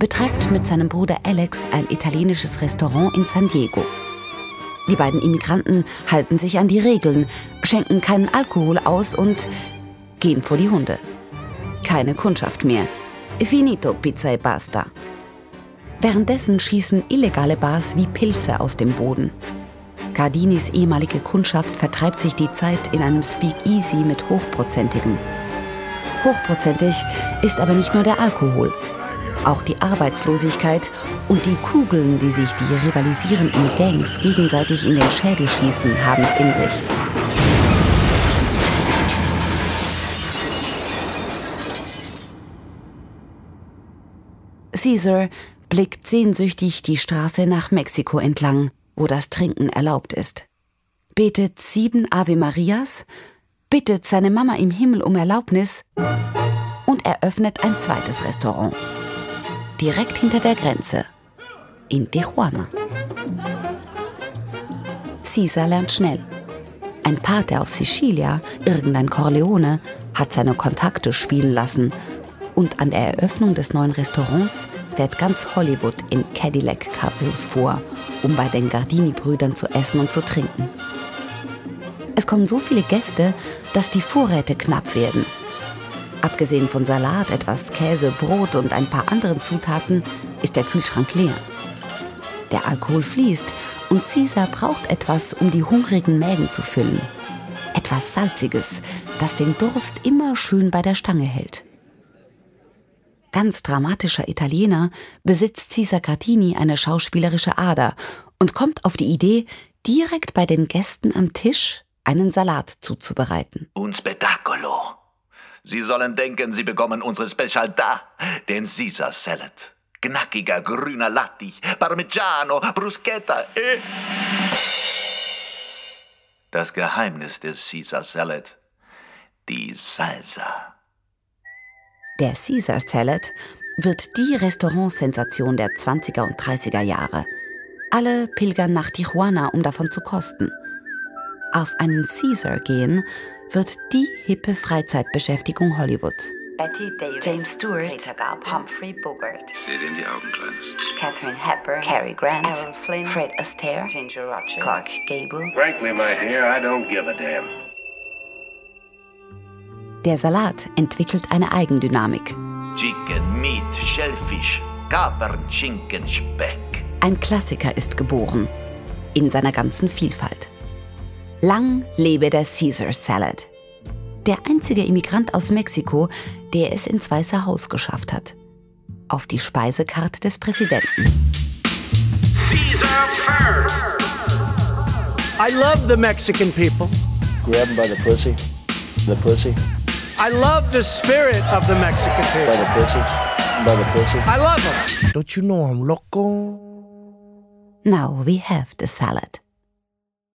betreibt mit seinem Bruder Alex ein italienisches Restaurant in San Diego. Die beiden Immigranten halten sich an die Regeln, schenken keinen Alkohol aus und gehen vor die Hunde. Keine Kundschaft mehr. Finito pizza e basta. Währenddessen schießen illegale Bars wie Pilze aus dem Boden. Gardinis ehemalige Kundschaft vertreibt sich die Zeit in einem Speakeasy mit Hochprozentigem. Hochprozentig ist aber nicht nur der Alkohol. Auch die Arbeitslosigkeit und die Kugeln, die sich die rivalisierenden Gangs gegenseitig in den Schädel schießen, haben es in sich. Caesar blickt sehnsüchtig die Straße nach Mexiko entlang, wo das Trinken erlaubt ist. Betet sieben Ave Marias, bittet seine Mama im Himmel um Erlaubnis und eröffnet ein zweites Restaurant direkt hinter der Grenze, in Tijuana. Caesar lernt schnell. Ein Pate aus Sicilia, irgendein Corleone, hat seine Kontakte spielen lassen und an der Eröffnung des neuen Restaurants fährt ganz Hollywood in Cadillac Cabrios vor, um bei den Gardini-Brüdern zu essen und zu trinken. Es kommen so viele Gäste, dass die Vorräte knapp werden Abgesehen von Salat, etwas Käse, Brot und ein paar anderen Zutaten ist der Kühlschrank leer. Der Alkohol fließt und Caesar braucht etwas, um die hungrigen Mägen zu füllen. Etwas Salziges, das den Durst immer schön bei der Stange hält. Ganz dramatischer Italiener besitzt Caesar Grattini eine schauspielerische Ader und kommt auf die Idee, direkt bei den Gästen am Tisch einen Salat zuzubereiten. Un spettacolo. Sie sollen denken, Sie bekommen unsere Special da, den Caesar Salad. Knackiger grüner Lattich, Parmigiano, Bruschetta. Eh. Das Geheimnis des Caesar Salad, die Salsa. Der Caesar Salad wird die Restaurantsensation der 20er und 30er Jahre. Alle pilgern nach Tijuana, um davon zu kosten. Auf einen Caesar gehen wird die hippe Freizeitbeschäftigung Hollywoods. Betty Davis, James Stewart, Peter Galp, Humphrey Bogart, Seht in die Augen, Kleines. Catherine Hepburn, Cary Grant, Aaron Flynn, Fred Astaire, Ginger Rogers, Clark Gable. Frankly, my dear, I don't give a damn. Der Salat entwickelt eine Eigendynamik. Chicken, Meat, Shellfish, Kapern, Schinken, Speck. Ein Klassiker ist geboren. In seiner ganzen Vielfalt. Lang lebe der Caesar Salad. Der einzige Immigrant aus Mexiko, der es ins Weiße Haus geschafft hat. Auf die Speisekarte des Präsidenten. Caesar first. I love the Mexican people. Grab him by the pussy. The pussy. I love the spirit of the Mexican By people. the pussy. By the pussy. I love them. Don't you know I'm loco? Now we have the salad.